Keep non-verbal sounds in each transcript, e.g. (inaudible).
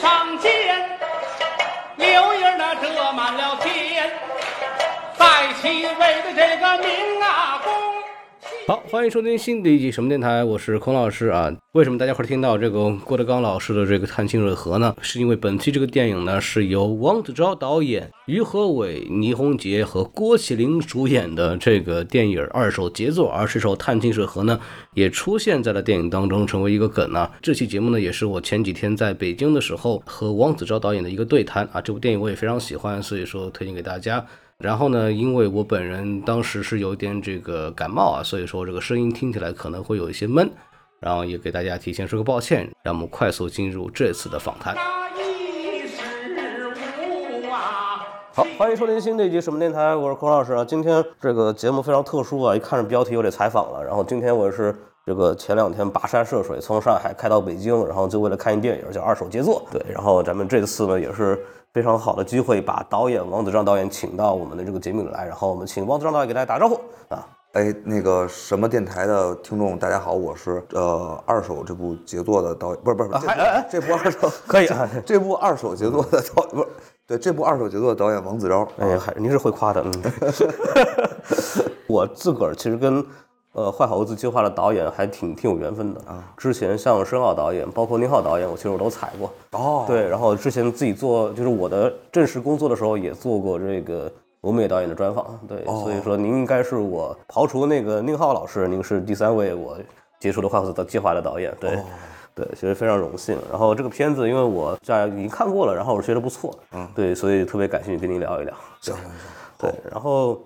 上见，柳叶那遮满了天，在其位的这个明啊公。好，欢迎收听新的一集什么电台，我是孔老师啊。为什么大家会听到这个郭德纲老师的这个《探清水河》呢？是因为本期这个电影呢是由王子昭导演、于和伟、倪虹洁和郭麒麟主演的这个电影二手杰作，而这首《探清水河》呢也出现在了电影当中，成为一个梗啊。这期节目呢也是我前几天在北京的时候和王子昭导演的一个对谈啊。这部电影我也非常喜欢，所以说推荐给大家。然后呢，因为我本人当时是有点这个感冒啊，所以说这个声音听起来可能会有一些闷，然后也给大家提前说个抱歉。让我们快速进入这次的访谈。好，欢迎收听新的一集什么电台，我是孔老师啊。今天这个节目非常特殊啊，一看着标题我得采访了。然后今天我是这个前两天跋山涉水从上海开到北京，然后就为了看一电影叫《二手杰作》。对，然后咱们这次呢也是非常好的机会，把导演王子章导演请到我们的这个节目里来，然后我们请王子章导演给大家打招呼啊。哎，那个什么电台的听众，大家好，我是呃二手这部杰作的导演，不是不是，这部这部二手 (laughs) 可以啊这这部二手杰作的导不是对这部二手杰作的导演王子昭，哎呀，还您是会夸的，嗯。(laughs) (laughs) 我自个儿其实跟呃《坏猴子计划》的导演还挺挺有缘分的啊。之前像申奥导演，包括宁浩导演，我其实我都采过。哦对，然后之前自己做，就是我的正式工作的时候也做过这个欧美导演的专访。对，所以说您应该是我刨除那个宁浩老师，您是第三位我接触的《坏猴子的计划》的导演。对。对，其实非常荣幸。然后这个片子，因为我在已经看过了，然后我觉得不错，嗯，对，所以特别感兴趣跟您聊一聊。行对，然后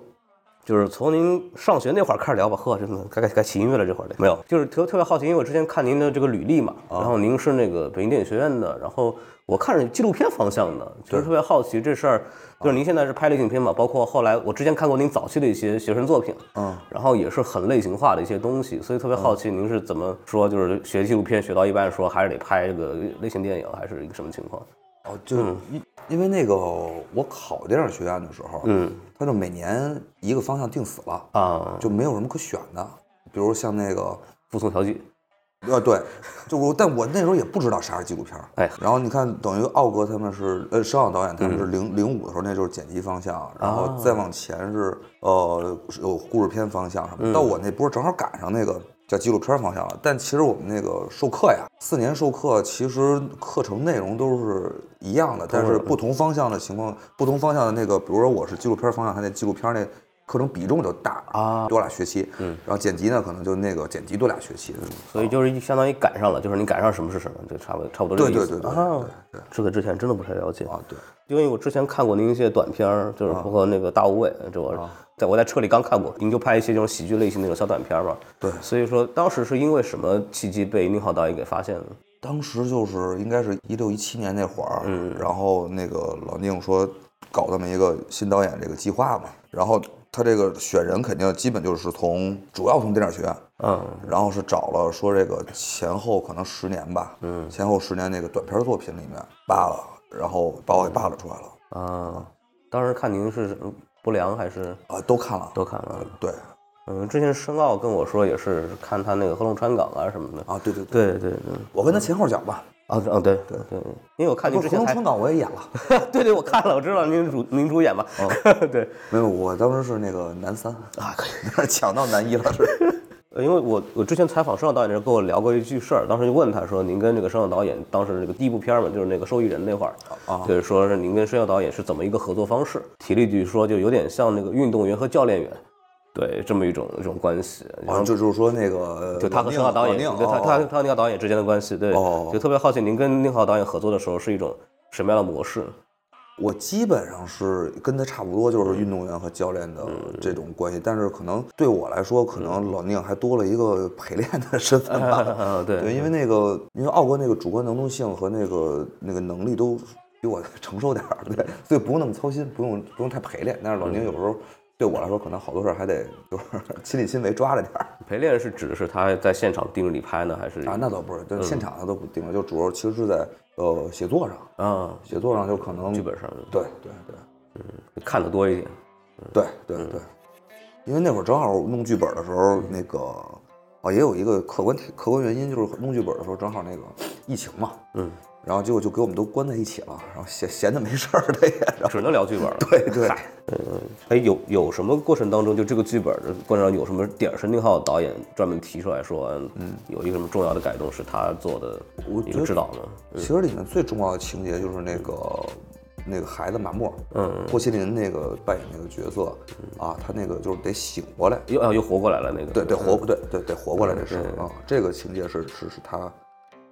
就是从您上学那会儿开始聊吧，呵，真的该该该起音乐了，这会儿。得没有，就是特特别好奇，因为我之前看您的这个履历嘛，然后您是那个北京电影学院的，然后我看是纪录片方向的，就是特别好奇这事儿，就是您现在是拍类型片嘛，包括后来我之前看过您早期的一些学生作品，嗯，然后也是很类型化的一些东西，所以特别好奇您是怎么说，就是学纪录片学到一半说还是得拍这个类型电影，还是一个什么情况？哦，就是因因为那个我考电影学院的时候，嗯，他就每年一个方向定死了，啊，就没有什么可选的，比如像那个服从调剂，呃，对，就我，但我那时候也不知道啥是纪录片儿。哎。然后你看，等于奥哥他们是，呃，申奥导演他们是零零五的时候，那就是剪辑方向，然后再往前是，呃，有故事片方向什么。到我那波正好赶上那个叫纪录片方向了。但其实我们那个授课呀，四年授课，其实课程内容都是一样的，但是不同方向的情况，不同方向的那个，比如说我是纪录片方向，他那纪录片那课程比重就大啊多俩学期。嗯，然后剪辑呢，可能就那个剪辑多俩学期。所以就是相当于赶上了，就是你赶上什么是什么，就差不多差不多这个意思。对对对对这个之前真的不太了解啊，对。因为我之前看过您一些短片儿，就是包括那个大无畏，这我在我在车里刚看过，您就拍一些这种喜剧类型的那种小短片儿嘛。对所以说当时是因为什么契机被宁浩导演给发现的？当时就是应该是一六一七年那会儿，嗯，然后那个老宁说搞这么一个新导演这个计划嘛，然后他这个选人肯定基本就是从主要从电影学院，嗯，然后是找了说这个前后可能十年吧，嗯，前后十年那个短片作品里面扒了，然后把我给扒拉出来了，嗯，当时看您是不良还是啊，都看了，都看了？对嗯，之前申奥跟我说也是看他那个《合龙川港》啊什么的。啊，对对，对对对，我跟他前后脚吧，啊啊对对对，因为我看您之前还川港》我也演了，(laughs) 对对，我看了，我知道您主您主演嘛。(laughs) 对，没有，我当时是那个男三啊，可以，(laughs) 抢到男一了是。呃因为我我之前采访申奥导演的时候跟我聊过一句事儿，当时就问他说，您跟这个申奥导演当时这个第一部片儿嘛，就是那个受益人那会儿，啊就是说是您跟申奥导演是怎么一个合作方式？提了一句说，就有点像那个运动员和教练员，对，这么一种一种关系。然啊，后就就是说那个就他和宁浩导演，老宁对他哦他他和宁浩导演之间的关系，对，哦就特别好奇您跟宁浩导演合作的时候是一种什么样的模式？我基本上是跟他差不多，就是运动员和教练的这种关系，但是可能对我来说，可能老宁还多了一个陪练的身份吧。(laughs) 啊，对对，因为那个，因为奥哥那个主观能动性和那个那个能力都比我 (laughs) 承受点儿，对，所以不用那么操心，不用不用太陪练。但是老宁有时候对我来说，可能好多事儿还得就是 (laughs) 亲力亲为抓着点儿陪练是指的是他在现场盯着你拍呢，还是啊。那倒不是，就现场他都不定了，就主要其实是在呃写作上，嗯写作上就可能剧本上对对对。嗯看的多一点？对对对，因为那会儿正好弄剧本的时候，那个哦也有一个客观客观原因，就是弄剧本的时候正好那个疫情嘛，嗯，然后结果就给我们都关在一起了，然后闲闲的没事儿的也，只能聊剧本了。对对嗨，嗯，哎，有有什么过程当中，就这个剧本的过程中有什么点儿是宁浩导演专门提出来说，嗯，有一个什么重要的改动是他做的一个我觉得指导呢？其实里面最重要的情节就是那个那个孩子马默，嗯，郭麒麟那个扮演那个角色啊，他那个就是得醒过来，又啊又活过来了那个，对，对活，对对得活过来这事儿啊，这个情节是是是他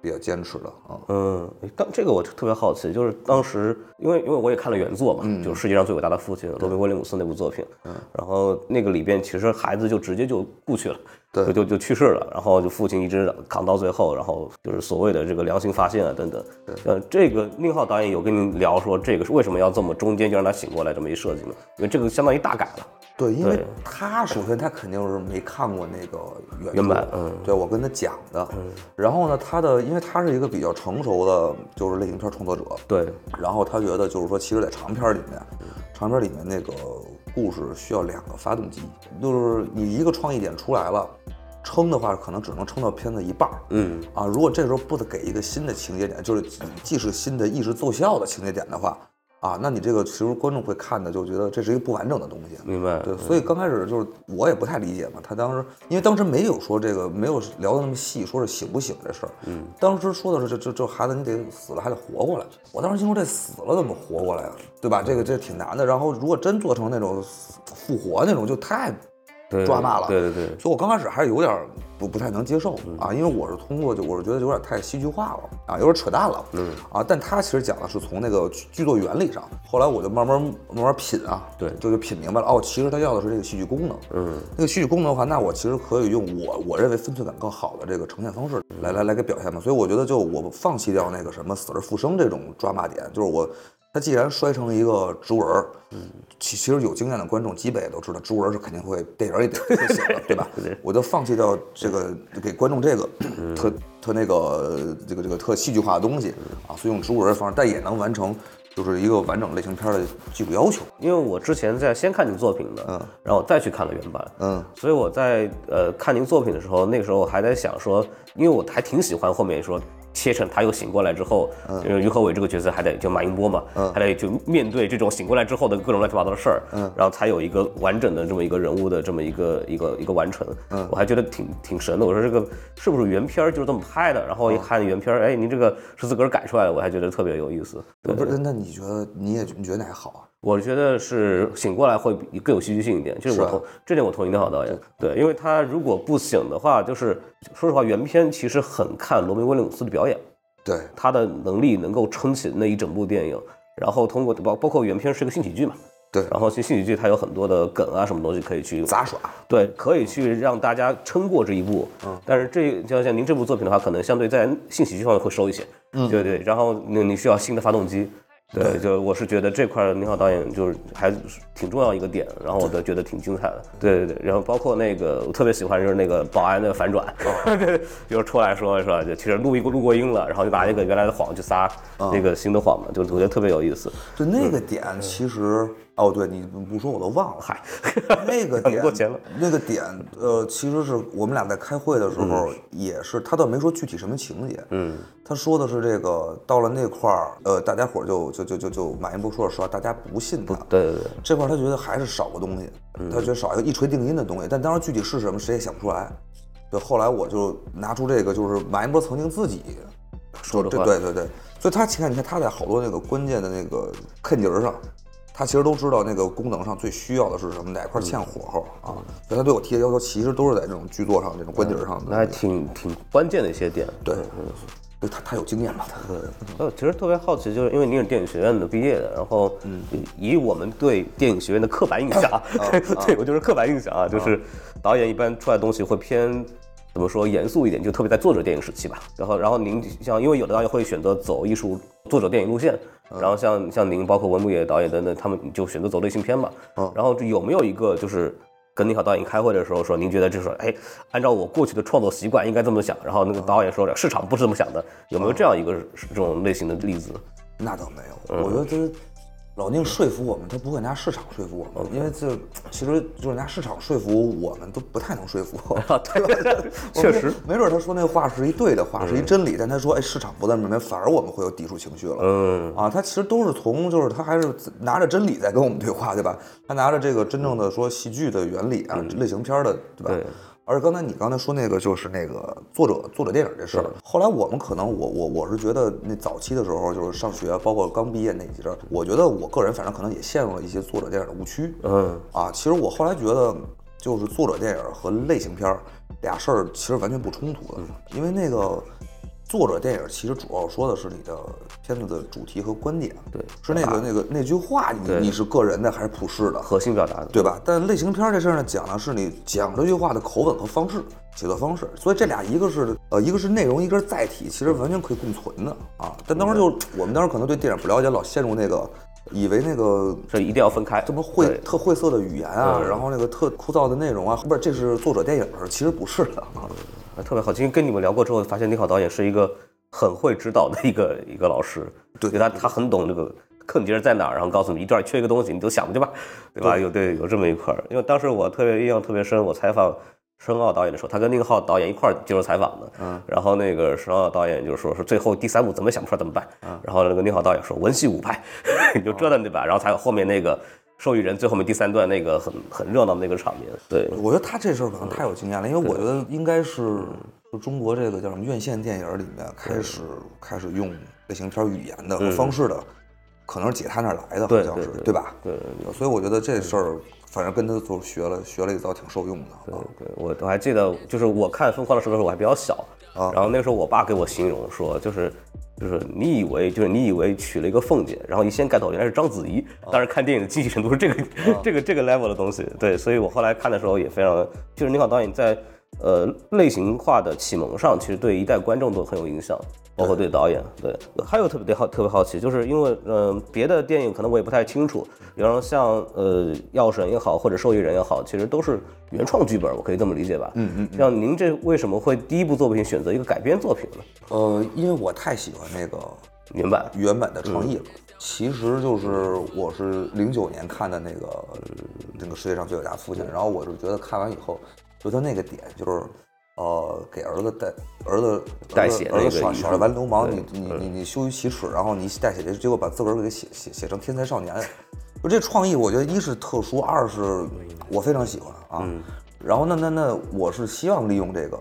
比较坚持的啊。嗯，哎当这个我特别好奇，就是当时因为因为我也看了原作嘛，就是世界上最伟大的父亲罗宾威廉姆斯那部作品，嗯，然后那个里边其实孩子就直接就故去了。对就就就去世了，然后就父亲一直扛到最后，然后就是所谓的这个良心发现啊等等。呃，这个宁浩导演有跟您聊说这个是为什么要这么中间就让他醒过来这么一设计呢？因为这个相当于大改了。对，因为他首先他肯定是没看过那个原原版嗯对我跟他讲的，然后呢，他的因为他是一个比较成熟的，就是类型片创作者，对，然后他觉得就是说，其实，在长片里面，长片里面那个故事需要两个发动机，就是你一个创意点出来了，撑的话可能只能撑到片子一半儿。嗯，啊，如果这时候不得给一个新的情节点，就是既既是新的意识奏效的情节点的话，啊，那你这个其实观众会看的就觉得这是一个不完整的东西。明白。对，所以刚开始就是我也不太理解嘛，他当时因为当时没有说这个没有聊的那么细，说是醒不醒这事儿。嗯，当时说的是这这这孩子你得死了还得活过来。我当时心说这死了怎么活过来啊？对吧？这个这挺难的。然后如果真做成那种复活那种，就太对抓骂了。对对对，所以我刚开始还是有点儿不不太能接受啊，因为我是通过就我是觉得有点太戏剧化了啊，有点扯淡了，嗯啊，但他其实讲的是从那个剧剧作原理上，后来我就慢慢慢慢品啊，对就就品明白了，哦，其实他要的是这个戏剧功能，嗯，那个戏剧功能的话，那我其实可以用我我认为分寸感更好的这个呈现方式来来来给表现嘛，所以我觉得就我放弃掉那个什么死而复生这种抓骂点，就是我。他既然摔成一个植物人儿，其其实有经验的观众基本也都知道，植物人是肯定会电影儿里得会写的，对吧？(laughs) 我就放弃掉这个给观众这个 (clears throat) 特特那个这个这个特戏剧化的东西啊，所以用植物人的方式，但也能完成就是一个完整类型片儿的技术要求。因为我之前在先看您作品的，嗯，然后我再去看了原版，嗯，所以我在呃看您作品的时候，那个时候我还在想说，因为我还挺喜欢后面说切成他又醒过来之后，嗯，因为于和伟这个角色还得就马英波嘛，嗯，还得就面对这种醒过来之后的各种乱七八糟的事儿，嗯，然后才有一个完整的这么一个人物的这么一个一个一个完成，嗯，我还觉得挺挺神的。我说这个是不是原片儿就是这么拍的？然后一看原片儿，哎，您这个是自个儿改出来的，我还觉得特别有意思。对不是，那你觉得你也你觉得哪个好啊？我觉得是醒过来会比更有戏剧性一点，就是我同这点我同意你好导演，对，因为他如果不醒的话，就是说实话，原片其实很看罗宾威廉姆斯的表演，对，他的能力能够撑起那一整部电影，然后通过包包括原片是个性喜剧嘛，对然后其实性喜剧它有很多的梗啊什么东西可以去杂耍，对，可以去让大家撑过这一步。嗯，但是这就像您这部作品的话，可能相对在性喜剧方面会收一些。嗯，对对。然后你你需要新的发动机。对，就我是觉得这块儿宁浩导演就是还挺重要一个点，然后我都觉得挺精彩的。对对对，然后包括那个我特别喜欢就是那个保安的反转，(laughs) 对，就是出来说是吧？就其实录一个录过音了，然后就拿一个原来的谎去撒那个新的谎嘛，就我觉得特别有意思。就那个点其实。哦，对你不说我都忘了。嗨，(laughs) 那个 (laughs) 点过钱了。那个点，呃，其实是我们俩在开会的时候，也是他倒没说具体什么情节，嗯，他说的是这个到了那块儿，呃，大家伙儿就就就就就马云波说了实话，大家不信他，对对对，这块儿他觉得还是少个东西，他觉得少一个一锤定音的东西，但当时具体是什么谁也想不出来。对，后来我就拿出这个，就是马云波曾经自己说的话，对对对，所以他你看，你看他在好多那个关键的那个坑节儿上，他其实都知道那个功能上最需要的是什么，哪块欠火候啊，所以他对我提的要求其实都是在这种剧作上、这种关节上的。那还挺挺关键的一些点。对，对他他有经验嘛，他。呃，其实特别好奇，就是因为您是电影学院的毕业的，然后以我们对电影学院的刻板印象，(laughs) (laughs) 对我就是刻板印象啊，就是导演一般出来的东西会偏怎么说严肃一点，就特别在作者电影时期吧。然后，然后您像因为有的导演会选择走艺术作者电影路线，然后像像您包括文牧野导演等等，他们就选择走类型片嘛。然后有没有一个就是？跟宁好导演开会的时候说，您觉得就是说，哎，按照我过去的创作习惯应该这么想，然后那个导演说市场不是这么想的，有没有这样一个这种类型的例子？那倒没有。我觉得他老宁说服我们，他不会拿市场说服我们，因为这其实就是拿市场说服我们都不太能说服。对，(laughs) 确实，没准他说那话是一对的话，是一真理，但他说哎市场不在那边，反而我们会有抵触情绪了。嗯啊，他其实都是从就是他还是拿着真理在跟我们对话，对吧？他拿着这个真正的说戏剧的原理啊，类型片的，对吧？对而刚才你刚才说那个就是那个作者作者电影这事儿，后来我们可能我我我是觉得那早期的时候就是上学，包括刚毕业那几阵儿，我觉得我个人反正可能也陷入了一些作者电影的误区。嗯啊，其实我后来觉得，就是作者电影和类型片儿俩事儿其实完全不冲突的，因为那个作者电影其实主要说的是你的片子的主题和观点，对是那个那个那句话，你对你是个人的还是普世的，核心表达的，对吧？但类型片儿这事儿呢，讲的是你讲这句话的口吻和方式、写作方式，所以这俩一个是呃一个是内容，一个是载体，其实完全可以共存的啊。但当时就我们当时可能对电影不了解，老陷入那个以为那个这一定要分开。这么晦特晦涩的语言啊，嗯然后那个特枯燥的内容啊，不是这是作者电影，其实不是的啊。啊特别好。今天跟你们聊过之后，发现宁好导演是一个很会指导的一个一个老师，对他他很懂这个坑节在哪儿，然后告诉你一段缺一个东西，你都想去吧，对吧？有对有这么一块儿。因为当时我特别印象特别深，我采访申奥导演的时候，他跟宁浩导演一块儿接受采访的，嗯，然后那个申奥导演就说说最后第三部怎么想不出来怎么办，嗯然后那个宁浩导演说文戏武派，(laughs) 你就折腾对吧？然后才有后面那个。受益人最后面第三段那个很很热闹的那个场面，对，我觉得他这事儿可能太有经验了，因为我觉得应该是就中国这个叫什么院线电影里面开始开始用类型片语言的和方式的，可能是姐他那儿来的，好像是对。对吧？对所以我觉得这事儿反正跟他就学了学了一遭，挺受用的。对。对，我我还记得，就是我看《疯狂的石头》的时候我还比较小，啊。然后那个时候我爸给我形容说，就是就是你以为就是你以为娶了一个凤姐，然后一掀盖头原来是章子怡，当时看电影的惊喜程度是这个、这个这个 level 的东西，对，所以我后来看的时候也非常，就是宁浩导演在呃类型化的启蒙上，其实对一代观众都很有影响。包括对导演，对，还有特别好特别好奇，就是因为嗯、呃别的电影可能我也不太清楚，比方说像呃药神也好，或者受益人也好，其实都是原创剧本，我可以这么理解吧？嗯嗯。像您这为什么会第一部作品选择一个改编作品呢？呃，因为我太喜欢那个原版，原版的创意了。其实就是我是零九年看的那个呃那个世界上最伟大父亲，然后我是觉得看完以后，就他那个点就是。呃，给儿子带儿子代写那个儿子耍耍了完流氓，你你你你羞于启齿，然后你代写这，结果把自个儿给写写写成天才少年，就这创意，我觉得一是特殊，二是我非常喜欢啊。然后那那那我是希望利用这个，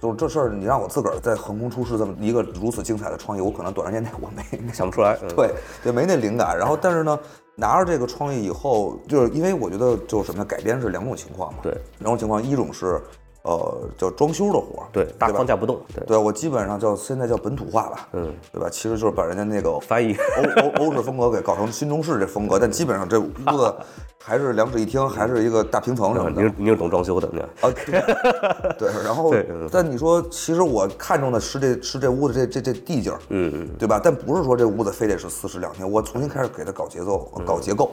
就是这事儿，你让我自个儿在横空出世这么一个如此精彩的创意，我可能短时间内我没想不出来。嗯、对对，没那灵感。然后，但是呢，拿着这个创意以后，就是因为我觉得就是什么呢？改编是两种情况嘛。对，两种情况，一种是呃叫装修的活儿，对，大框架不动，对，对我基本上叫现在叫本土化吧，嗯，对吧？其实就是把人家那个翻译欧欧欧式风格给搞成新中式这风格，但基本上这屋子 (laughs) 还是两室一厅，还是一个大平层什么的你你是懂装修的，那啊。对对，然后 (laughs) 但你说，其实我看中的是这是这屋子这这这地界儿，嗯嗯，对吧？但不是说这屋子非得是四室两厅，我重新开始给它搞节奏、搞结构，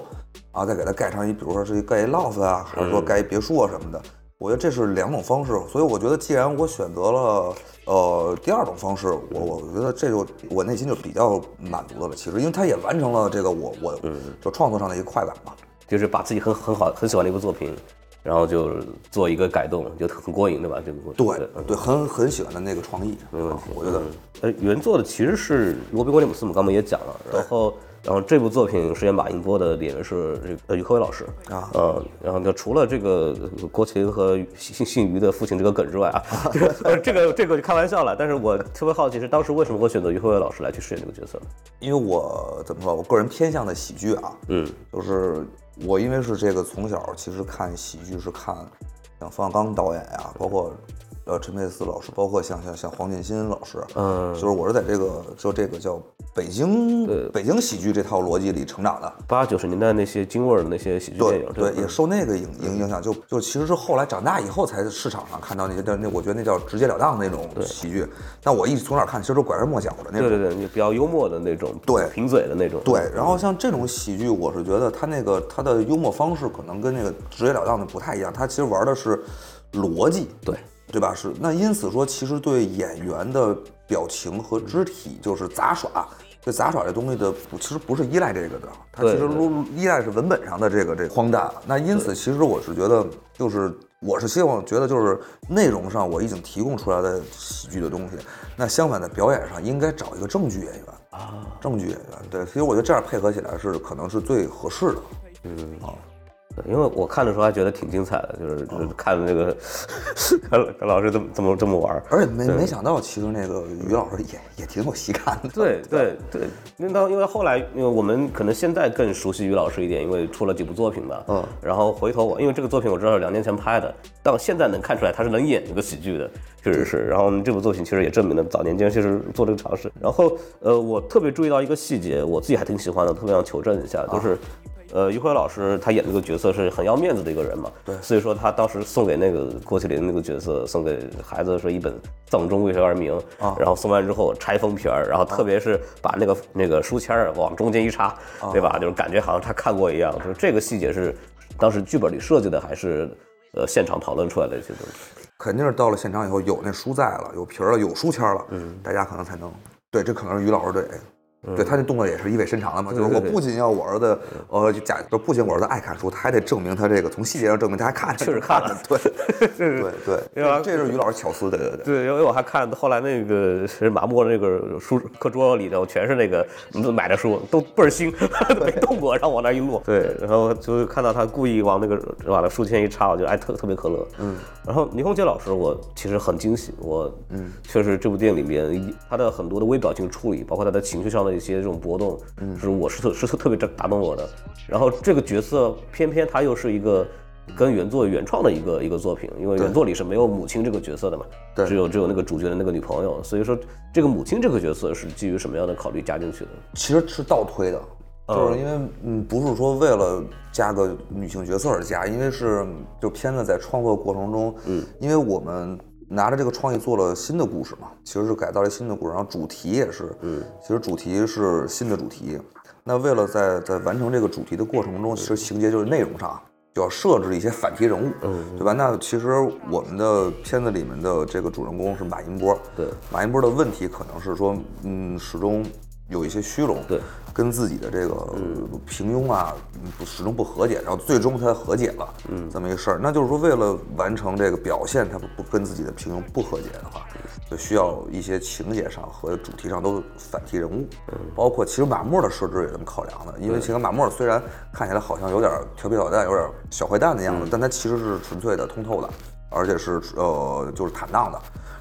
啊，再给它盖上一，比如说是一盖一 loft 啊，还是说盖一别墅啊什么的。我觉得这是两种方式，所以我觉得既然我选择了呃第二种方式，我我觉得这就我内心就比较满足的了。其实，因为它也完成了这个我我就创作上的一个快感吧。就是把自己很很好很喜欢的一部作品，然后就做一个改动，就很过瘾，对吧？这个对对，很很喜欢的那个创意，没问题啊。我觉得呃，原作的其实是罗宾威廉姆斯，我们刚刚也讲了，然后。然后这部作品饰演马英波的演员是这个呃于和伟老师啊，呃，然后就除了这个郭琴和姓姓于的父亲这个梗之外啊，(laughs) 这个呃这个这个就开玩笑了。但是我特别好奇是当时为什么会选择于和伟老师来去饰演这个角色？因为我怎么说，我个人偏向的喜剧啊，嗯，就是我因为是这个从小其实看喜剧是看像冯小刚导演呀、包括呃陈佩斯老师，包括像像像黄建新老师，嗯就是我是在这个就这个叫北京对北京喜剧这套逻辑里成长的。八九十年代那些京味儿的那些喜剧电影，对也受那个影影影响，就就其实是后来长大以后才在市场上看到那些，但那我觉得那叫直截了当的那种喜剧。但我一直从哪看，其实都拐弯抹角的那种。对对对，就比较幽默的那种，对贫嘴的那种，对，然后像这种喜剧，我是觉得他那个他的幽默方式可能跟那个直截了当的不太一样，他其实玩的是逻辑，对对吧？是那因此说，其实对演员的表情和肢体就是杂耍，对杂耍这东西的不，其实不是依赖这个的，它其实依依赖是文本上的这个这个荒诞。那因此，其实我是觉得，就是我是希望觉得，就是内容上我已经提供出来的喜剧的东西，那相反在表演上应该找一个正剧演员啊，正剧演员。对，所以我觉得这样配合起来是可能是最合适的。对因为我看的时候还觉得挺精彩的，就是就是看那个看 (laughs) 看老师这么这么这么玩儿。而且没没想到，其实那个于老师也也挺有喜感的。对对对，因为到因为后来，因为我们可能现在更熟悉于老师一点，因为出了几部作品嘛。嗯。然后回头我，因为这个作品我知道是两年前拍的，但我现在能看出来他是能演这个喜剧的，确实是。然后这部作品其实也证明了早年间其实做这个尝试。然后呃，我特别注意到一个细节，我自己还挺喜欢的，特别想求证一下，就是。呃，于辉老师他演这个角色是很要面子的一个人嘛，对所以说他当时送给那个郭麒麟那个角色，送给孩子说一本《藏中为谁而鸣》啊然后送完之后拆封皮儿，然后特别是把那个那个书签儿往中间一插，对吧？就是感觉好像他看过一样。就是这个细节是当时剧本里设计的，还是呃现场讨论出来的一些东西？肯定是到了现场以后有那书在了，有皮儿了，有书签了，嗯，大家可能才能对，这可能是于老师对。对他那动作也是意味深长的嘛，就是我不仅要我儿子，呃，假就不仅我儿子爱看书，他还得证明他这个从细节上证明他还看，(laughs) 确实看了。(laughs) (laughs) 对，对对对。吧这是于老师巧思，对对对。对，因为我还看后来那个是马默那个书课桌里头全是那个买的书，都倍儿新，没动过，然后往那一摞。对，然后就看到他故意往那个往那书签一插，我就哎特特别可乐。嗯，然后倪虹洁老师我其实很惊喜，我嗯。确实这部电影里面他的很多的微表情处理，包括他的情绪上的一些这种波动，嗯，是我是特是特特别打动我的。然后这个角色偏偏他又是一个。跟原作原创的一个一个作品，因为原作里是没有母亲这个角色的嘛，对只有只有那个主角的那个女朋友，所以说这个母亲这个角色是基于什么样的考虑加进去的？其实是倒推的，就是因为嗯，不是说为了加个女性角色而加，因为是就片子在创作过程中，嗯，因为我们拿着这个创意做了新的故事嘛，其实是改造了新的故事，然后主题也是，嗯，其实主题是新的主题。那为了在在完成这个主题的过程中，其实情节就是内容上就要设置一些反题人物，嗯，对吧？那其实我们的片子里面的这个主人公是马银波，对，马银波的问题可能是说，嗯，始终有一些虚荣，对，跟自己的这个平庸啊，始终不和解，然后最终他和解了，嗯，这么一个事儿。那就是说，为了完成这个表现，他不不跟自己的平庸不和解的话，就需要一些情节上和主题上都反替人物，包括其实马默的设置也这么考量的，因为其实马默虽然看起来好像有点调皮捣蛋，有点小坏蛋的样子，但他其实是纯粹的通透的，而且是呃就是坦荡的。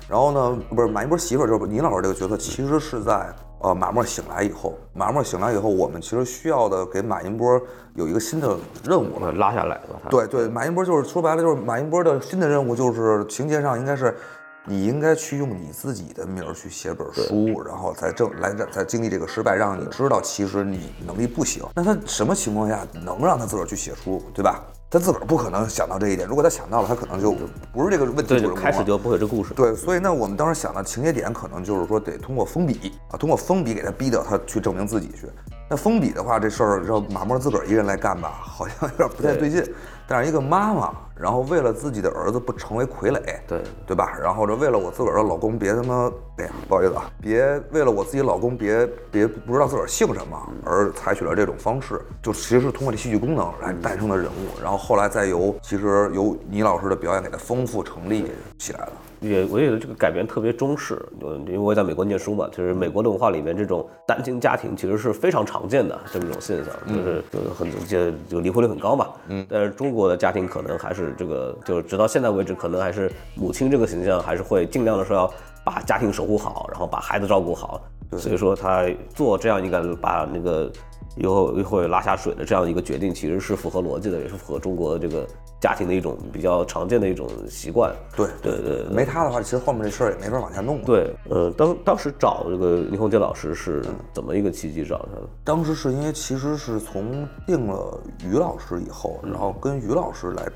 然后呢，不是马一波媳妇儿，就是倪老师这个角色，其实是在呃马默醒来以后，马默醒来以后，我们其实需要的给马银波有一个新的任务了。拉下来了，对对，马银波就是说白了就是马银波的新的任务就是情节上应该是，你应该去用你自己的名儿去写本书，然后才正来再经历这个失败，让你知道其实你能力不行。那他什么情况下能让他自个儿去写书，对吧？他自个儿不可能想到这一点，如果他想到了，他可能就不是这个问题对，就主人公了开始就不会有这故事。对，所以呢，我们当时想的情节点可能就是说得通过封笔啊，通过封笔给他逼到他去证明自己去。那封笔的话，这事儿让马默自个儿一人来干吧，好像有点不太对劲。但是一个妈妈，然后为了自己的儿子不成为傀儡，对对吧？然后这为了我自个儿的老公别他妈，哎呀，不好意思啊，别为了我自己老公别别不知道自个儿姓什么而采取了这种方式，就其实是通过这戏剧功能来诞生的人物，然后后来再由其实由倪老师的表演给他丰富成立起来了。也我也觉得这个改编特别中式，嗯因为我也在美国念书嘛，就是美国的文化里面这种单亲家庭其实是非常常见的这么一种现象，就是就是很就就离婚率很高嘛，嗯，但是中国的家庭可能还是这个，就是直到现在为止，可能还是母亲这个形象还是会尽量的说要把家庭守护好，然后把孩子照顾好，所以说他做这样一个把那个以后一会拉下水的这样一个决定，其实是符合逻辑的，也是符合中国这个家庭的一种比较常见的一种习惯。对对对对没他的话，其实后面这事儿也没法往下弄。，对，呃，当当时找这个倪虹洁老师是怎么一个契机找他的？当时是因为其实是从定了于老师以后，然后跟于老师来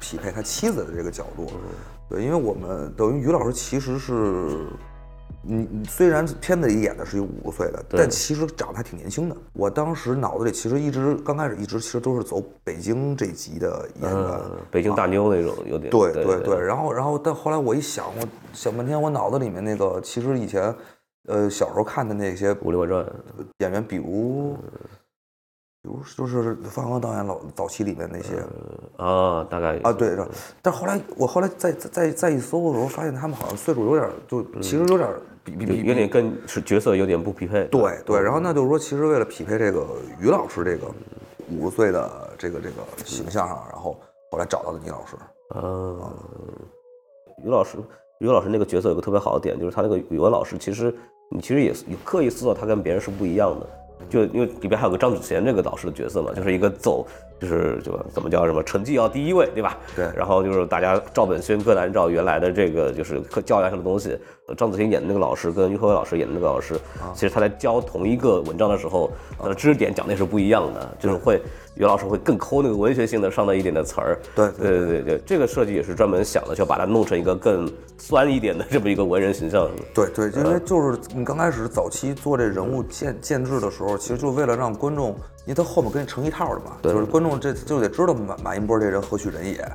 匹配他妻子的这个角度。对，因为我们等于于老师其实是。你你虽然片子里演的是一五十岁的，但其实长得还挺年轻的。我当时脑子里其实一直刚开始一直其实都是走北京这级的演员，呃，北京大妞那种有点。对对对对，然后然后但后来我一想，我想半天，我脑子里面那个其实以前呃小时候看的那些武林外传，演员，比如比如就是冯小刚导演老早期里面那些。啊，大概啊，对，但后来我后来再再再再一搜的时候，发现他们好像岁数有点就其实有点比比比有点跟是角色有点不匹配。对对，然后那就是说，其实为了匹配这个于老师这个五十岁的这个这个形象上，然后后来找到的倪老师。嗯，于老师，于老师那个角色有个特别好的点，就是他那个语文老师，其实你其实也有刻意塑造他跟别人是不一样的，就因为里边还有个张子贤这个导师的角色嘛，就是一个走。就是就怎么叫什么成绩要第一位，对吧？对。然后就是大家照本宣科的按照原来的这个就是课教材上的东西。张子欣演的那个老师跟于和伟老师演的那个老师，其实他在教同一个文章的时候，他的知识点讲的是不一样的，就是会于老师会更抠那个文学性的上的一点的词儿。对对对对对，这个设计也是专门想的，就把它弄成一个更酸一点的这么一个文人形象。对对，因为就是你刚开始早期做这人物建建制的时候，其实就为了让观众。因为他后面跟你成一套的嘛，就是观众这就得知道马马一波这人何许人也，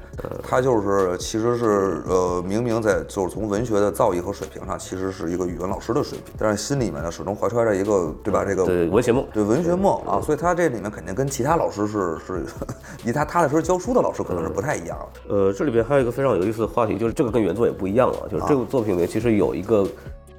他就是其实是呃明明在就是从文学的造诣和水平上，其实是一个语文老师的水平，但是心里面呢始终怀揣着一个对吧这个对文学梦，对文学梦啊，所以他这里面肯定跟其他老师是是，(laughs) 以他踏踏实实教书的老师可能是不太一样的。呃，这里边还有一个非常有意思的话题，就是这个跟原作也不一样啊，就是这部作品里面其实有一个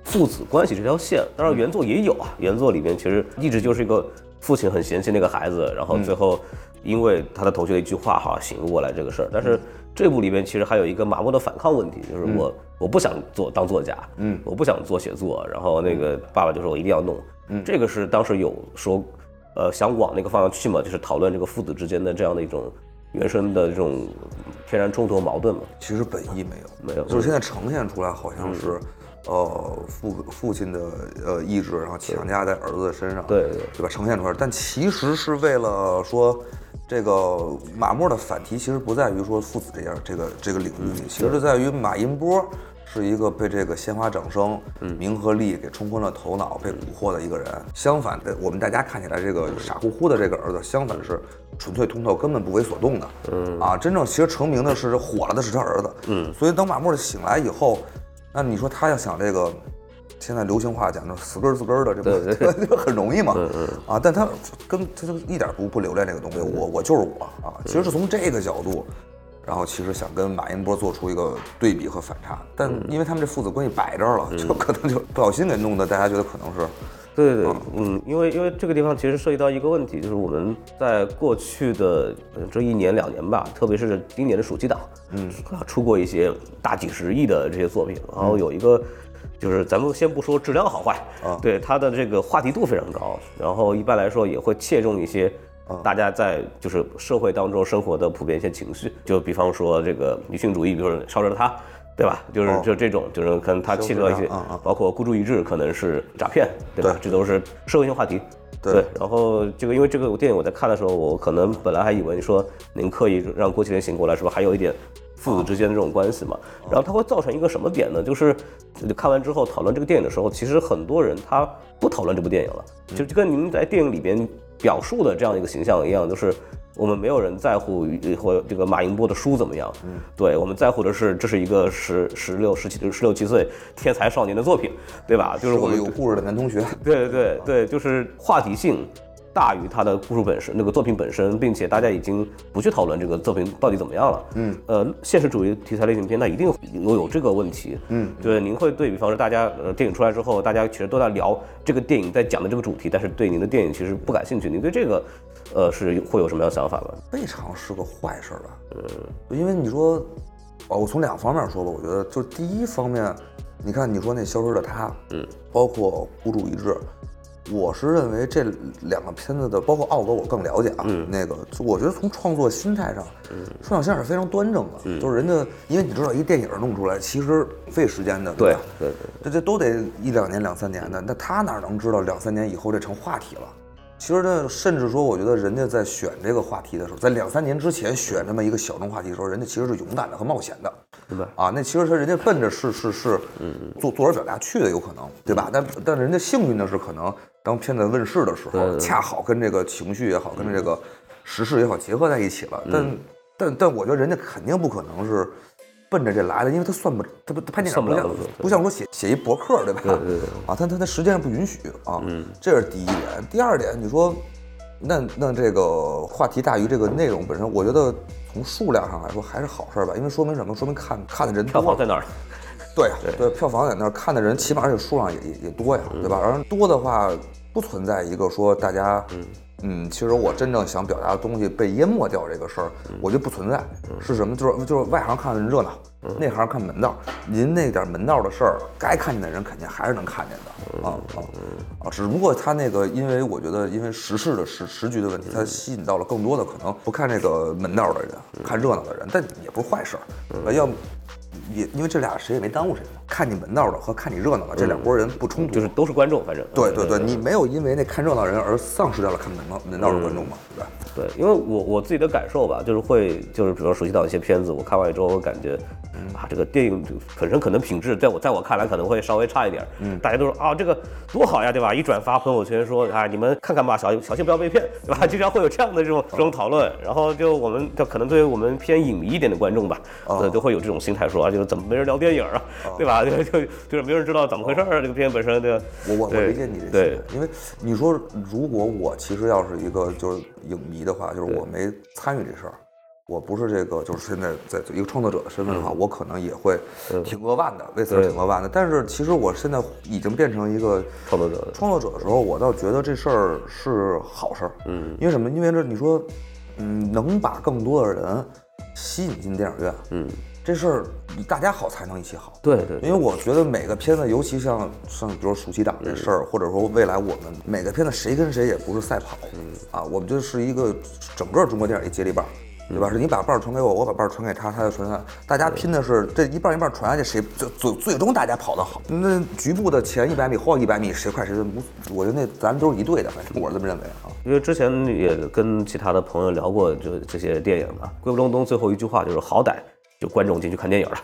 父子关系这条线，当然原作也有啊，原作里面其实一直就是一个。父亲很嫌弃那个孩子，然后最后因为他的同学的一句话哈醒悟过来这个事儿。但是这部里面其实还有一个麻木的反抗问题，就是我我不想做当作家，嗯，我不想做写作，然后那个爸爸就说我一定要弄，嗯，这个是当时有说，呃，想往那个方向去嘛，就是讨论这个父子之间的这样的一种原生的这种天然冲突矛盾嘛。其实本意没有，没有，就是现在呈现出来好像是。呃，父父亲的呃意志，然后强加在儿子的身上，对对对吧？呈现出来，但其实是为了说，这个马默的反题其实不在于说父子这样这个这个领域，其实在于马音波是一个被这个鲜花掌声、名和利给冲昏了头脑、被蛊惑的一个人。相反的，我们大家看起来这个傻乎乎的这个儿子，相反是纯粹通透、根本不为所动的。嗯啊，真正其实成名的是火了的是他儿子。嗯，所以等马默醒来以后。那你说他要想这个，现在流行话讲的死根儿死根儿的，这不 (laughs) 很容易嘛？啊，但他跟他就一点不不留恋这个东西，我我就是我啊。其实是从这个角度，然后其实想跟马云波做出一个对比和反差，但因为他们这父子关系摆这儿了，就可能就不小心给弄的，大家觉得可能是。对对对，嗯，因为因为这个地方其实涉及到一个问题，就是我们在过去的这一年两年吧，特别是今年的暑期档，嗯，出过一些大几十亿的这些作品，然后有一个就是咱们先不说质量好坏，啊，对它的这个话题度非常高，然后一般来说也会切中一些大家在就是社会当中生活的普遍一些情绪，就比方说这个女性主义，比如说烧着他。对吧？就是就这种，就是可能他契合一些，包括孤注一掷可能是诈骗，对吧？这都是社会性话题。对。然后这个，因为这个电影我在看的时候，我可能本来还以为说您刻意让郭麒麟醒过来，是不是还有一点父子之间的这种关系嘛？然后它会造成一个什么点呢？就是看完之后讨论这个电影的时候，其实很多人他不讨论这部电影了，就就跟您在电影里边表述的这样一个形象一样，就是。我们没有人在乎或这个马云波的书怎么样，嗯，对我们在乎的是这是一个十十六十七十六七岁天才少年的作品，对吧？就是我们有故事的男同学，对对对对，就是话题性。大于它的故事本身，那个作品本身，并且大家已经不去讨论这个作品到底怎么样了。嗯，呃，现实主义题材类型片，它一定有有这个问题。嗯，对，您会对比方说，大家呃电影出来之后，大家其实都在聊这个电影在讲的这个主题，但是对您的电影其实不感兴趣。您对这个，呃，是会有什么样的想法吗？非常是个坏事吧。嗯，因为你说，哦，我从两方面说吧，我觉得就第一方面，你看你说那消失的他，嗯，包括孤注一掷。我是认为这两个片子的，包括奥哥，我更了解啊。嗯，那个，我觉得从创作心态上，嗯，创想先是非常端正的。嗯，就是人家，因为你知道，一电影弄出来其实费时间的，对对对，这这都得一两年、两三年的。那他哪能知道两三年以后这成话题了？其实呢，甚至说，我觉得人家在选这个话题的时候，在两三年之前选这么一个小众话题的时候，人家其实是勇敢的和冒险的。对啊，那其实他人家奔着是是是，嗯，作作者表达去的有可能，对吧？但但人家幸运的是，可能当片子问世的时候，恰好跟这个情绪也好，跟这个时事也好结合在一起了。但但但我觉得人家肯定不可能是。奔着这来的，因为他算不，他不他拍电影不像算不像说写写一博客对吧？对对对啊，他他他时间上不允许啊，嗯，这是第一点。第二点，你说那那这个话题大于这个内容本身，我觉得从数量上来说还是好事儿吧，因为说明什么？说明看看的人多票房在哪儿？对对，票房在那儿，看的人起码这数量也也也多呀，对吧？而多的话，不存在一个说大家，嗯其实我真正想表达的东西被淹没掉这个事儿，我觉得不存在。是什么？就是就是外行看热闹，内行看门道。您那点门道的事儿，该看见的人肯定还是能看见的啊啊啊！只不过他那个，因为我觉得，因为时事的时时局的问题，他吸引到了更多的可能不看这个门道的人，看热闹的人，但也不是坏事儿。呃要也因为这俩谁也没耽误谁嘛。看你门道的和看你热闹的这两拨人不冲突，就是都是观众，反正对对对，你没有因为那看热闹人而丧失掉了看门道门道的观众嘛，对吧？对，因为我我自己的感受吧，就是会就是比如说熟悉到一些片子，我看完之后我感觉，啊，这个电影本身可能品质在我在我看来可能会稍微差一点，嗯，大家都说啊这个多好呀，对吧？一转发朋友圈说啊你们看看吧，小小心不要被骗，对吧？(laughs) 经常会有这样的这种这种讨论，然后就我们就可能对于我们偏影迷一点的观众吧，呃，都会有这种心态说啊，就是怎么没人聊电影啊，对吧？(laughs) 就就就是没人知道怎么回事儿，这个片本身对吧？我我我理解你这对心态，因为你说如果我其实要是一个就是影迷的话，就是我没参与这事儿，我不是这个就是现在在一个创作者的身份的话，我可能也会挺扼腕的，为此而挺扼腕的。但是其实我现在已经变成一个创作者创作者的时候，我倒觉得这事儿是好事儿。嗯因为什么？因为这你说，嗯，能把更多的人吸引进电影院，嗯，这事儿大家好才能一起好。对对因为我觉得每个片子，尤其像像比如暑期档这事儿，或者说未来我们每个片子谁跟谁也不是赛跑，啊，我们就是一个整个中国电影一接力棒。对吧？是你把棒传给我，我把棒传给他，他就传他，大家拼的是这一棒一棒传下去，谁最最最终大家跑得好。那局部的前一百米、后一百米谁快谁无，我觉得那咱都是一队的，反正我是这么认为啊。因为之前也跟其他的朋友聊过，就这些电影嘛，归不隆咚最后一句话就是好歹就观众进去看电影了。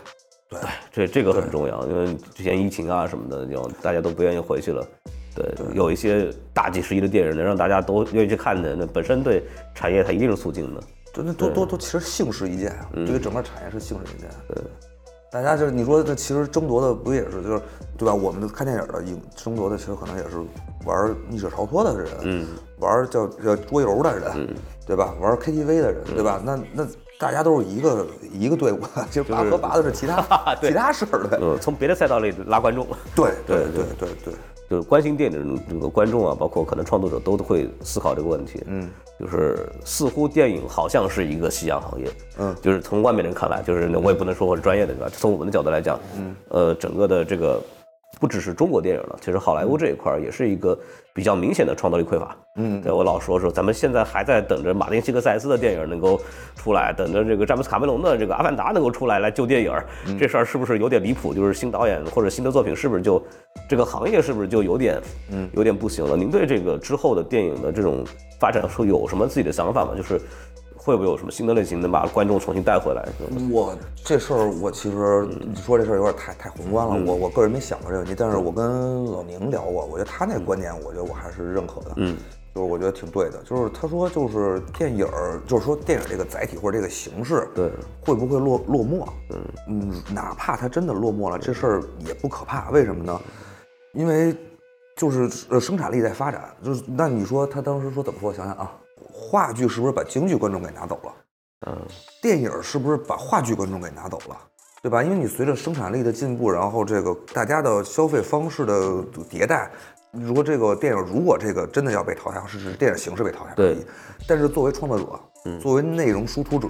对这这个很重要，因为之前疫情啊什么的，就大家都不愿意回去了。对，有一些大几十亿的电影能让大家都愿意去看的，那本身对产业它一定是促进的。对那都都都其实幸事一件啊，这个整个产业是幸事一件。对，大家就是你说这其实争夺的不也是就是对吧？我们看电影的影争夺的其实可能也是玩逆者逃脱的人，嗯，玩叫叫桌游的人，对吧？玩 KTV 的人，对吧？那那大家都是一个一个队伍，(laughs) 其实拔河拔的是其他 (laughs) 其他事儿，的嗯，从别的赛道里拉观众，对对对对对。就是关心电影的这个观众啊，包括可能创作者都会思考这个问题。嗯，就是似乎电影好像是一个夕阳行业。嗯，就是从外面人看来，就是我也不能说我是专业的，对吧？从我们的角度来讲，嗯，呃，整个的这个不只是中国电影了，其实好莱坞这一块儿也是一个比较明显的创造力匮乏。嗯，对我老说说，咱们现在还在等着马丁·西克塞斯的电影能够出来，等着这个詹姆斯·卡梅隆的这个《阿凡达》能够出来来救电影儿。这事儿是不是有点离谱？就是新导演或者新的作品是不是就这个行业是不是就有点嗯有点不行了？您对这个之后的电影的这种发展说有什么自己的想法吗？就是会不会有什么新的类型能把观众重新带回来？我这事儿，我其实你说这事儿有点太太宏观了，我我个人没想过这个问题，但是我跟老宁聊过，我觉得他那个观点，我觉得我还是认可的，嗯，就是我觉得挺对的，就是他说就是电影儿，就是说电影这个载体或者这个形式，对，会不会落落寞？嗯嗯，哪怕它真的落寞了，这事儿也不可怕，为什么呢？因为就是呃生产力在发展，就是那你说他当时说怎么说？我想想啊，话剧是不是把京剧观众给拿走了？嗯，电影是不是把话剧观众给拿走了？对吧？因为你随着生产力的进步，然后这个大家的消费方式的迭代，如果这个电影如果这个真的要被淘汰，是是电影形式被淘汰而对已。但是作为创作者，作为内容输出者，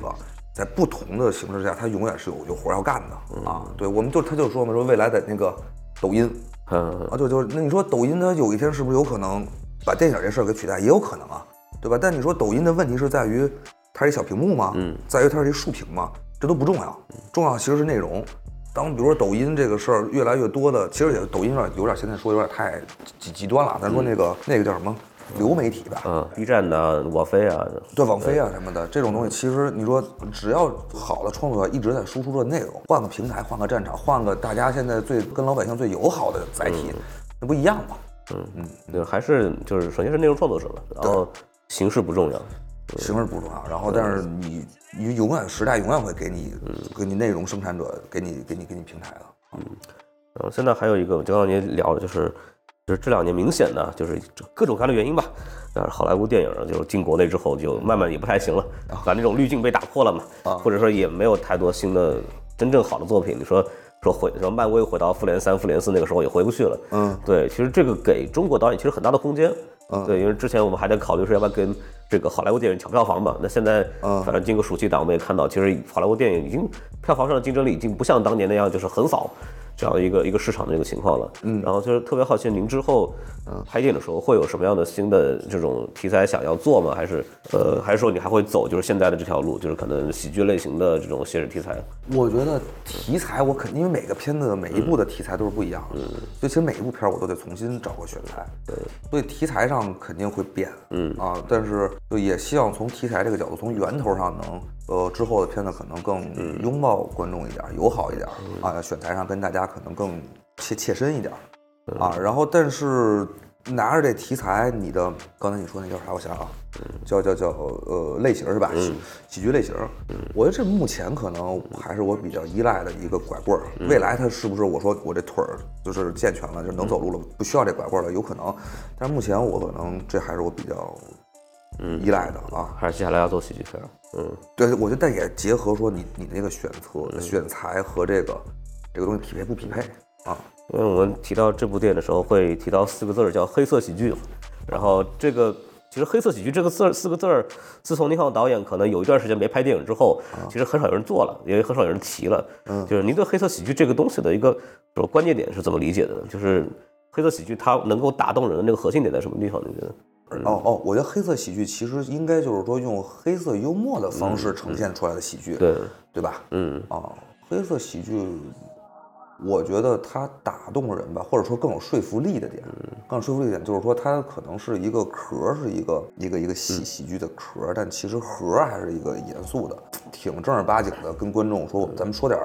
在不同的形式下，他永远是有有活要干的啊。对，我们就他就说嘛，说未来在那个抖音嗯，啊，就就那你说抖音它有一天是不是有可能把电影这事儿给取代？也有可能啊，对吧？但你说抖音的问题是在于它是一小屏幕吗？嗯，在于它是一竖屏吗？这都不重要，重要其实是内容。当比如说抖音这个事儿越来越多的，其实也抖音有点有点现在说有点太极极端了。咱说那个、那个叫什么流媒体吧，嗯，B 站的、网飞啊，对网飞啊什么的这种东西，其实你说只要好的创作者一直在输出这内容，换个平台，换个战场，换个大家现在最跟老百姓最友好的载体，那不一样吗？嗯嗯对，还是就是首先是内容创作者吧，然后形式不重要。形式不重要，然后但是你你永远时代永远会给你给你内容生产者给你给你给你平台的。嗯然后现在还有一个，就刚刚您聊的就是，就是这两年明显的就是各种各样的原因吧，但是好莱坞电影，就是进国内之后就慢慢也不太行了，把那种滤镜被打破了嘛，啊或者说也没有太多新的真正好的作品。你说说回什么漫威回到复联三、复联四那个时候也回不去了，嗯，对，其实这个给中国导演其实很大的空间。嗯对，因为之前我们还在考虑说要不要跟这个好莱坞电影抢票房嘛。那现在，嗯反正经过暑期档，我们也看到，其实好莱坞电影已经票房上的竞争力已经不像当年那样就是横扫这样的一个一个市场的这个情况了。嗯，然后就是特别好奇您之后拍电影的时候会有什么样的新的这种题材想要做吗？还是呃，还是说你还会走就是现在的这条路，就是可能喜剧类型的这种写实题材？我觉得题材我肯定因为每个片子每一部的题材都是不一样的，所以其实每一部片儿我都得重新找个选材，对，所以题材上肯定会变，嗯啊，但是就也希望从题材这个角度，从源头上能呃之后的片子可能更拥抱观众一点，友好一点啊，选材上跟大家可能更切切身一点啊，然后但是。拿着这题材，你的刚才你说那叫啥？我想想啊，叫叫叫呃类型是吧？喜喜剧类型。我觉得这目前可能还是我比较依赖的一个拐棍儿。未来它是不是我说我这腿儿就是健全了，就能走路了，不需要这拐棍儿了？有可能，但是目前我可能这还是我比较依赖的啊。还是接下来要做喜剧片？嗯，对，我觉得但也结合说你你那个选择、选材和这个这个东西匹配不匹配啊？因为我们提到这部电影的时候，会提到四个字儿叫黑色喜剧，然后这个其实黑色喜剧这个字儿四个字儿，自从宁浩导演可能有一段时间没拍电影之后，其实很少有人做了，也很少有人提了。嗯，就是您对黑色喜剧这个东西的一个说关键点是怎么理解的？就是黑色喜剧它能够打动人的那个核心点在什么地方？你觉得？哦哦，我觉得黑色喜剧其实应该就是说用黑色幽默的方式呈现出来的喜剧，对，对吧？嗯啊，黑色喜剧，我觉得它打动人吧，或者说更有说服力的点，更有说服力的点就是说它可能是一个壳，是一个一个一个喜喜剧的壳儿，但其实核还是一个严肃的，挺正儿八经的，跟观众说，咱们说点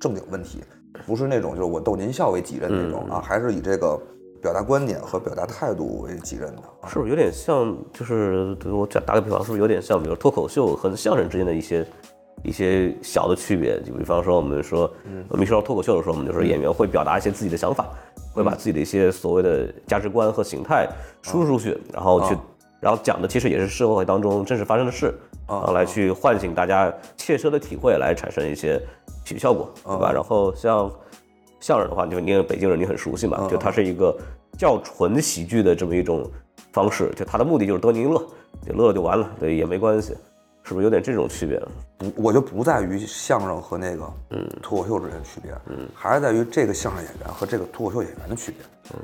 正经问题，不是那种就是我逗您笑为己任那种啊，还是以这个表达观点和表达态度为己任的。啊是不是有点像？就是对我打打个比方，是不是有点像，比如脱口秀和相声之间的一些一些小的区别？就比方说，我们说，我们说到脱口秀的时候，我们就说演员会表达一些自己的想法，会把自己的一些所谓的价值观和形态输出出去，然后去，然后讲的其实也是社会当中真实发生的事，然后来去唤醒大家切身的体会，来产生一些喜剧效果，对吧？然后像相声的话，就你北京人，你很熟悉嘛，就它是一个较纯喜剧的这么一种方式，就它的目的就是逗您乐，就乐了就完了，对，也没关系，是不是有点这种区别？不，我觉得不在于相声和那个嗯脱口秀之间的区别，嗯，还是在于这个相声演员和这个脱口秀演员的区别，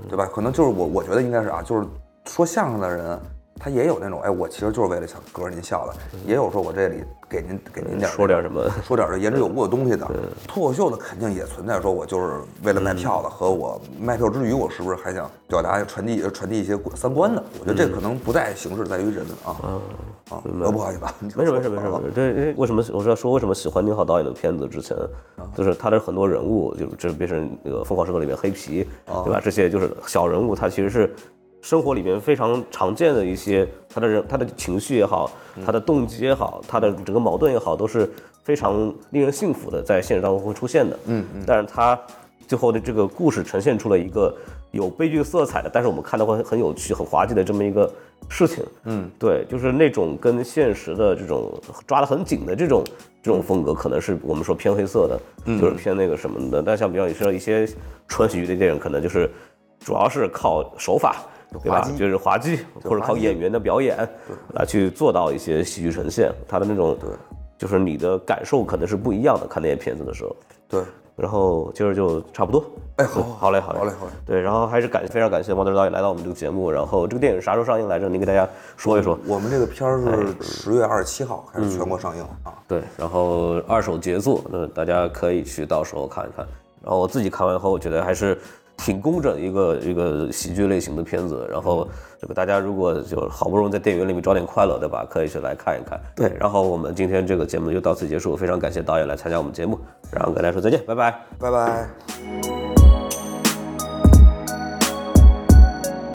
对吧？可能就是我我觉得应该是啊，就是说相声的人，他也有那种哎，我其实就是为了想隔着您笑的，也有说我这里给您给您点说点什么？说点这言之有物的东西的。脱口秀的肯定也存在说我就是为了卖票的，和我卖票之余，我是不是还想表达传递传递一些三观的？我觉得这可能不在形式，在于人啊啊，呃不好意思啊，没事没事没事没事。对，因为为什么我是要说为什么喜欢宁浩导演的片子之前，就是他的很多人物，就是这变成那个《疯狂时刻》里面黑皮，对吧？这些就是小人物，他其实是生活里面非常常见的一些他的人他的情绪也好，他的动机也好，他的整个矛盾也好，都是非常令人信服的，在现实当中会出现的。嗯嗯。但是他最后的这个故事呈现出了一个有悲剧色彩的，但是我们看到会很有趣、很滑稽的这么一个事情。嗯，对，就是那种跟现实的这种抓得很紧的这种这种风格，可能是我们说偏黑色的，就是偏那个什么的。但像比方你说一些纯喜剧的电影，可能就是主要是靠手法。对吧滑？就是滑稽，或者靠演员的表演来去做到一些喜剧呈现，他的那种，就是你的感受可能是不一样的。看那些片子的时候，对，然后今儿就差不多。哎好好嘞，好嘞，好嘞好嘞对，然后还是感非常感谢王德导演来到我们这个节目。然后这个电影啥时候上映来着？您给大家说一说。我们这个片儿是十月二十七号开始全国上映啊。对，然后二手杰作，那大家可以去到时候看一看。然后我自己看完后，我觉得还是挺工整一个一个喜剧类型的片子。然后这个大家如果就好不容易在电影院里面找点快乐，对吧？可以去来看一看。对，然后我们今天这个节目就到此结束，非常感谢导演来参加我们节目，然后跟大家说再见，拜拜。拜拜。